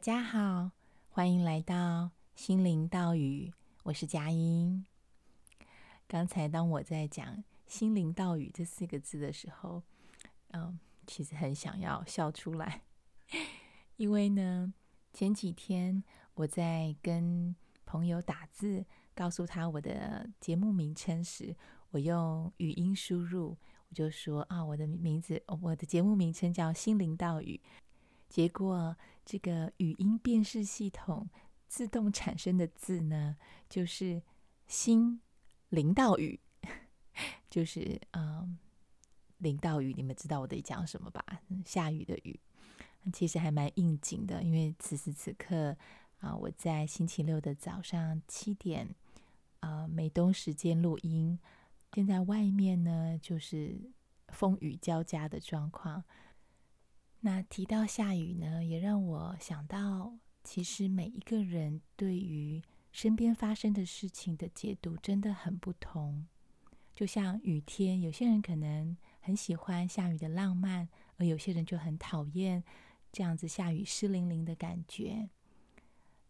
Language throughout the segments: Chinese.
大家好，欢迎来到心灵道语，我是佳音。刚才当我在讲“心灵道语”这四个字的时候，嗯，其实很想要笑出来，因为呢，前几天我在跟朋友打字，告诉他我的节目名称时，我用语音输入，我就说啊，我的名字，我的节目名称叫“心灵道语”。结果，这个语音辨识系统自动产生的字呢，就是“心灵道语”，就是嗯，灵道语。你们知道我在讲什么吧？下雨的雨，其实还蛮应景的，因为此时此刻啊，我在星期六的早上七点，呃，美东时间录音。现在外面呢，就是风雨交加的状况。那提到下雨呢，也让我想到，其实每一个人对于身边发生的事情的解读真的很不同。就像雨天，有些人可能很喜欢下雨的浪漫，而有些人就很讨厌这样子下雨湿淋淋的感觉。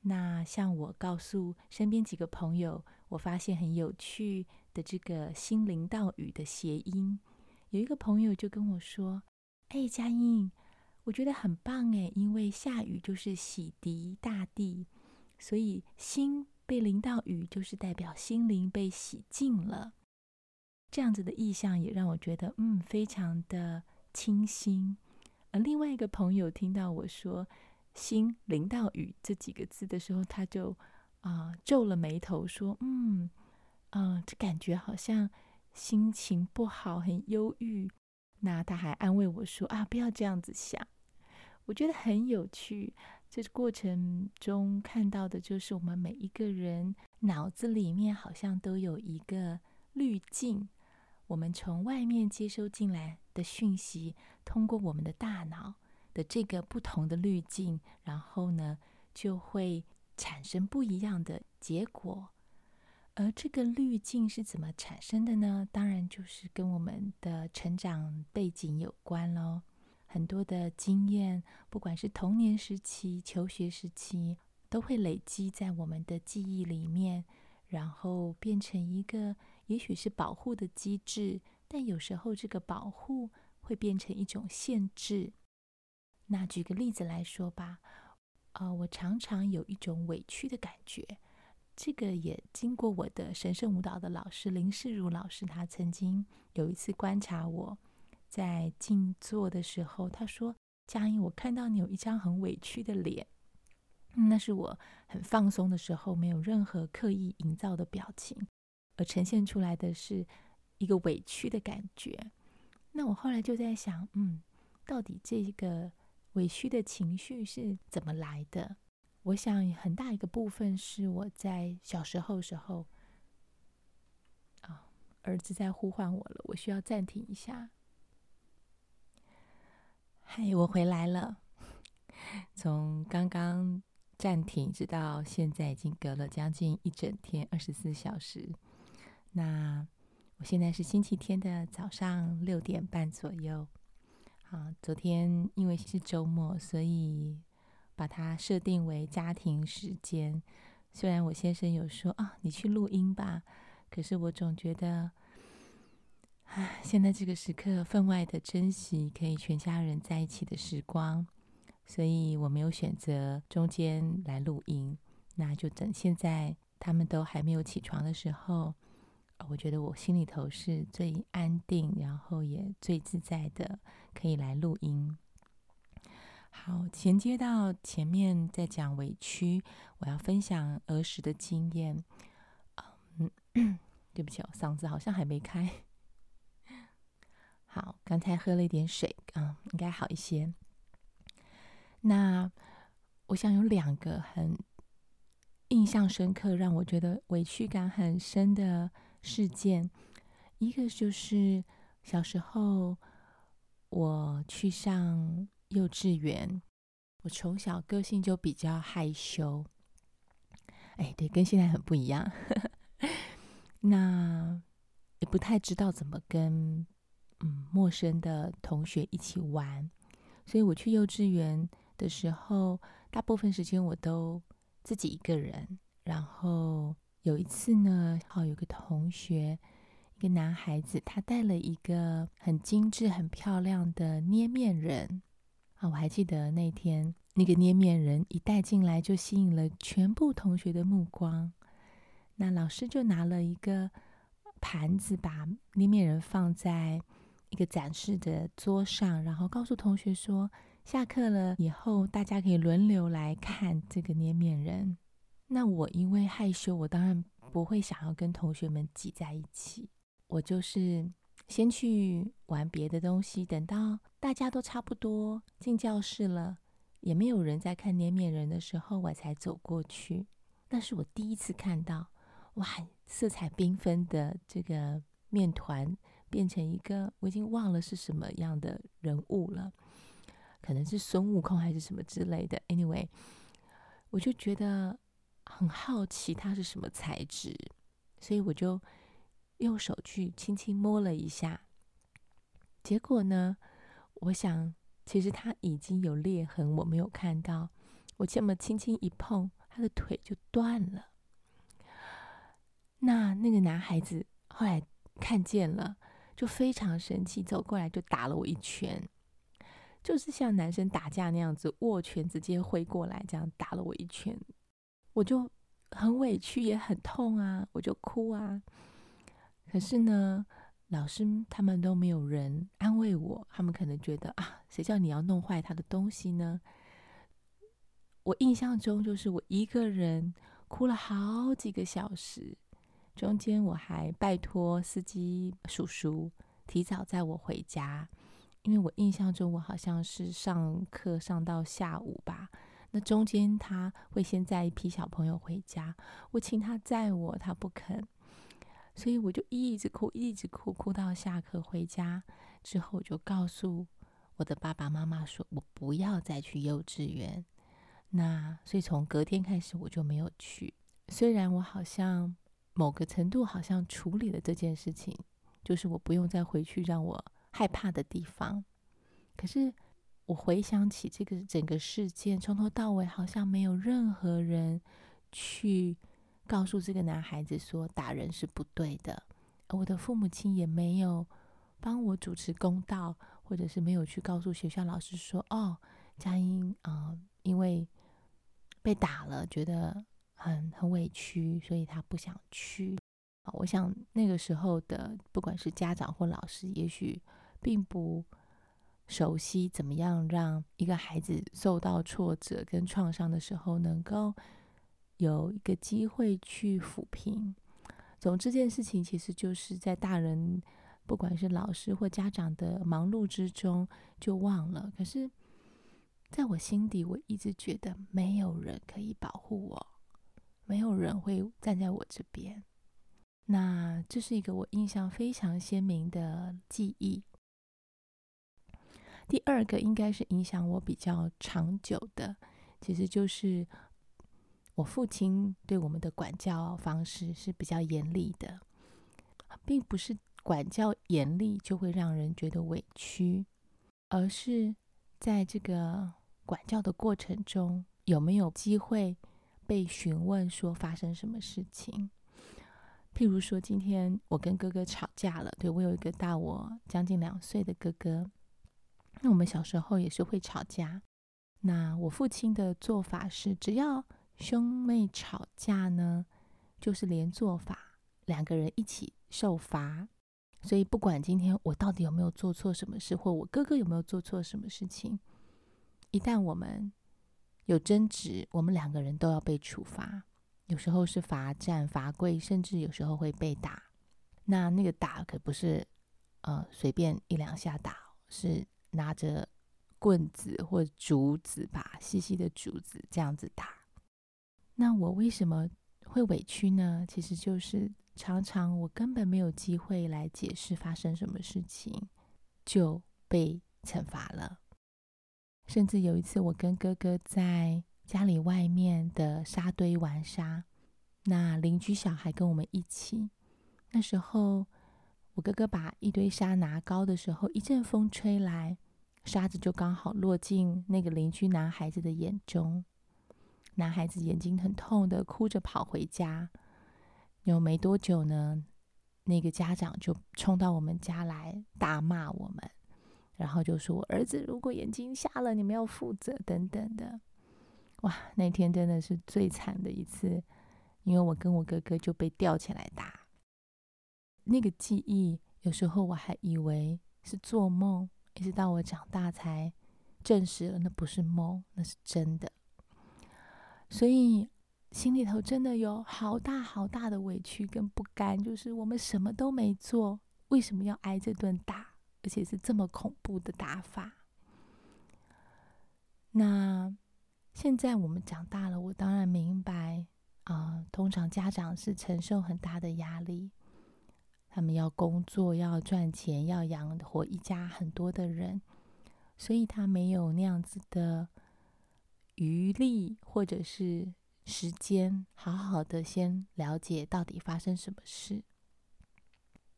那像我告诉身边几个朋友，我发现很有趣的这个“心灵道语”的谐音，有一个朋友就跟我说：“哎，佳音。”我觉得很棒哎，因为下雨就是洗涤大地，所以心被淋到雨，就是代表心灵被洗净了。这样子的意象也让我觉得，嗯，非常的清新。而另外一个朋友听到我说“心淋到雨”这几个字的时候，他就啊、皱了眉头，说：“嗯，嗯、呃，这感觉好像心情不好，很忧郁。”那他还安慰我说：“啊，不要这样子想。”我觉得很有趣。这过程中看到的就是我们每一个人脑子里面好像都有一个滤镜。我们从外面接收进来的讯息，通过我们的大脑的这个不同的滤镜，然后呢，就会产生不一样的结果。而这个滤镜是怎么产生的呢？当然就是跟我们的成长背景有关喽。很多的经验，不管是童年时期、求学时期，都会累积在我们的记忆里面，然后变成一个也许是保护的机制，但有时候这个保护会变成一种限制。那举个例子来说吧，呃，我常常有一种委屈的感觉。这个也经过我的神圣舞蹈的老师林世如老师，他曾经有一次观察我在静坐的时候，他说：“佳音，我看到你有一张很委屈的脸，那是我很放松的时候，没有任何刻意营造的表情，而呈现出来的是一个委屈的感觉。”那我后来就在想，嗯，到底这个委屈的情绪是怎么来的？我想很大一个部分是我在小时候时候，啊，儿子在呼唤我了，我需要暂停一下。嗨，我回来了。从刚刚暂停直到现在，已经隔了将近一整天，二十四小时。那我现在是星期天的早上六点半左右。啊，昨天因为是周末，所以。把它设定为家庭时间，虽然我先生有说啊，你去录音吧，可是我总觉得，唉，现在这个时刻分外的珍惜可以全家人在一起的时光，所以我没有选择中间来录音，那就等现在他们都还没有起床的时候，我觉得我心里头是最安定，然后也最自在的，可以来录音。好，衔接到前面在讲委屈，我要分享儿时的经验。嗯，对不起，我嗓子好像还没开。好，刚才喝了一点水，啊，应该好一些。那我想有两个很印象深刻，让我觉得委屈感很深的事件。一个就是小时候我去上。幼稚园，我从小个性就比较害羞，哎，对，跟现在很不一样。那也不太知道怎么跟嗯陌生的同学一起玩，所以我去幼稚园的时候，大部分时间我都自己一个人。然后有一次呢，好有个同学，一个男孩子，他带了一个很精致、很漂亮的捏面人啊，我还记得那天那个捏面人一带进来，就吸引了全部同学的目光。那老师就拿了一个盘子，把捏面人放在一个展示的桌上，然后告诉同学说：“下课了以后，大家可以轮流来看这个捏面人。”那我因为害羞，我当然不会想要跟同学们挤在一起，我就是先去玩别的东西，等到大家都差不多进教室了，也没有人在看捏面人的时候，我才走过去。那是我第一次看到，哇，色彩缤纷的这个面团变成一个，我已经忘了是什么样的人物了，可能是孙悟空还是什么之类的。Anyway，我就觉得。很好奇它是什么材质，所以我就用手去轻轻摸了一下。结果呢，我想其实它已经有裂痕，我没有看到。我这么轻轻一碰，他的腿就断了。那那个男孩子后来看见了，就非常生气，走过来就打了我一拳，就是像男生打架那样子，握拳直接挥过来，这样打了我一拳。我就很委屈，也很痛啊，我就哭啊。可是呢，老师他们都没有人安慰我，他们可能觉得啊，谁叫你要弄坏他的东西呢？我印象中就是我一个人哭了好几个小时，中间我还拜托司机叔叔提早载我回家，因为我印象中我好像是上课上到下午吧。那中间他会先载一批小朋友回家，我请他载我，他不肯，所以我就一直哭，一直哭，哭到下课回家之后，我就告诉我的爸爸妈妈说，我不要再去幼稚园。那所以从隔天开始我就没有去。虽然我好像某个程度好像处理了这件事情，就是我不用再回去让我害怕的地方，可是。我回想起这个整个事件，从头到尾好像没有任何人去告诉这个男孩子说打人是不对的，我的父母亲也没有帮我主持公道，或者是没有去告诉学校老师说：“哦，佳音啊，因为被打了，觉得很很委屈，所以他不想去。”我想那个时候的不管是家长或老师，也许并不。熟悉怎么样让一个孩子受到挫折跟创伤的时候，能够有一个机会去抚平。总之，这件事情其实就是在大人，不管是老师或家长的忙碌之中就忘了。可是，在我心底，我一直觉得没有人可以保护我，没有人会站在我这边。那这是一个我印象非常鲜明的记忆。第二个应该是影响我比较长久的，其实就是我父亲对我们的管教方式是比较严厉的，并不是管教严厉就会让人觉得委屈，而是在这个管教的过程中有没有机会被询问说发生什么事情。譬如说，今天我跟哥哥吵架了，对，我有一个大我将近两岁的哥哥。那我们小时候也是会吵架，那我父亲的做法是，只要兄妹吵架呢，就是连坐法，两个人一起受罚。所以不管今天我到底有没有做错什么事，或我哥哥有没有做错什么事情，一旦我们有争执，我们两个人都要被处罚。有时候是罚站、罚跪，甚至有时候会被打。那那个打可不是呃随便一两下打，是。拿着棍子或竹子吧，细细的竹子这样子打。那我为什么会委屈呢？其实就是常常我根本没有机会来解释发生什么事情，就被惩罚了。甚至有一次，我跟哥哥在家里外面的沙堆玩沙，那邻居小孩跟我们一起，那时候。我哥哥把一堆沙拿高的时候，一阵风吹来，沙子就刚好落进那个邻居男孩子的眼中。男孩子眼睛很痛的，哭着跑回家。有没多久呢，那个家长就冲到我们家来大骂我们，然后就说：“我儿子如果眼睛瞎了，你们要负责等等的。”哇，那天真的是最惨的一次，因为我跟我哥哥就被吊起来打。那个记忆，有时候我还以为是做梦，一直到我长大才证实了那不是梦，那是真的。所以心里头真的有好大好大的委屈跟不甘，就是我们什么都没做，为什么要挨这顿打，而且是这么恐怖的打法？那现在我们长大了，我当然明白啊、通常家长是承受很大的压力，他们要工作，要赚钱，要养活一家很多的人，所以他没有那样子的。余力或者是时间，好好的先了解到底发生什么事。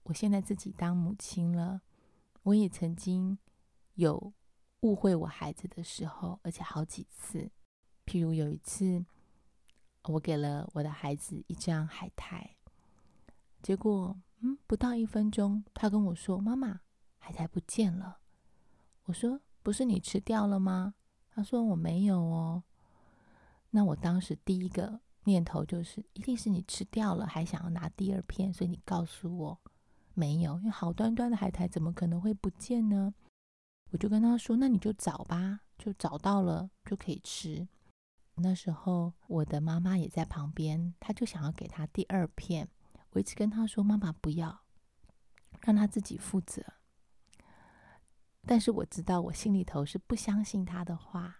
我现在自己当母亲了，我也曾经有误会我孩子的时候，而且好几次。譬如有一次，我给了我的孩子一张海苔，结果嗯，不到一分钟，他跟我说：“妈妈，海苔不见了。”我说：“不是你吃掉了吗？”他说：“我没有哦。”那我当时第一个念头就是，一定是你吃掉了，还想要拿第二片，所以你告诉我没有，因为好端端的海苔怎么可能会不见呢？我就跟他说：“那你就找吧，就找到了就可以吃。”那时候我的妈妈也在旁边，她就想要给他第二片。我一直跟他说：“妈妈不要，让他自己负责。”但是我知道，我心里头是不相信他的话。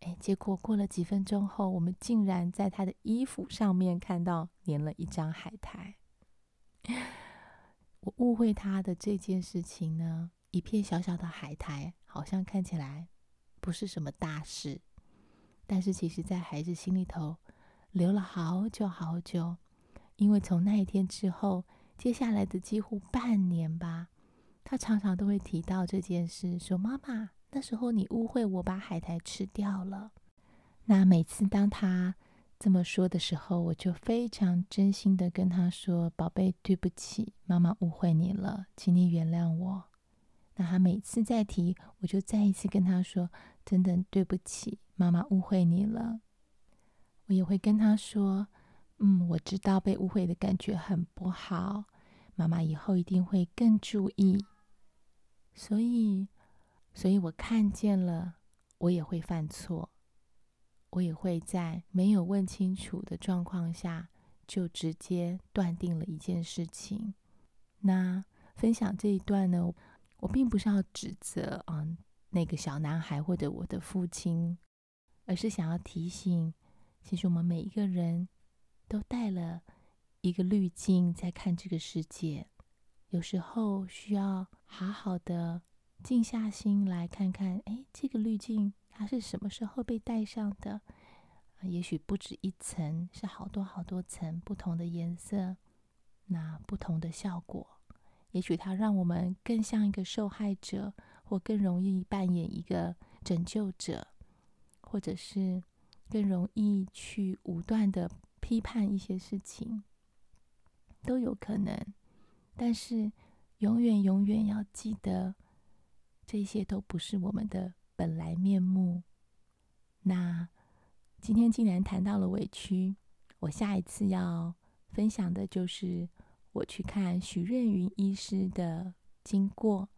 哎，结果过了几分钟后，我们竟然在他的衣服上面看到粘了一张海苔。我误会他的这件事情呢，一片小小的海苔，好像看起来不是什么大事，但是其实在孩子心里头留了好久好久，因为从那一天之后，接下来的几乎半年吧。他常常都会提到这件事，说：“妈妈，那时候你误会我把海苔吃掉了。”那每次当他这么说的时候，我就非常真心的跟他说：“宝贝，对不起，妈妈误会你了，请你原谅我。”那他每次再提，我就再一次跟他说：“真的对不起，妈妈误会你了。”我也会跟他说：“嗯，我知道被误会的感觉很不好，妈妈以后一定会更注意。”所以，所以我看见了，我也会犯错，我也会在没有问清楚的状况下，就直接断定了一件事情。那分享这一段呢，我并不是要指责啊那个小男孩或者我的父亲，而是想要提醒，其实我们每一个人都带了一个滤镜在看这个世界。有时候需要好好的静下心来看看，哎，这个滤镜它是什么时候被戴上的？也许不止一层，是好多好多层不同的颜色，那不同的效果。也许它让我们更像一个受害者，或更容易扮演一个拯救者，或者是更容易去武断的批判一些事情，都有可能。但是，永远永远要记得，这些都不是我们的本来面目。那今天既然谈到了委屈，我下一次要分享的就是我去看许润云医师的经过，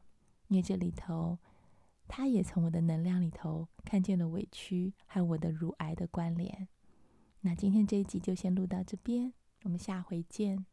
因为这里头他也从我的能量里头看见了委屈和我的乳癌的关联。那今天这一集就先录到这边，我们下回见。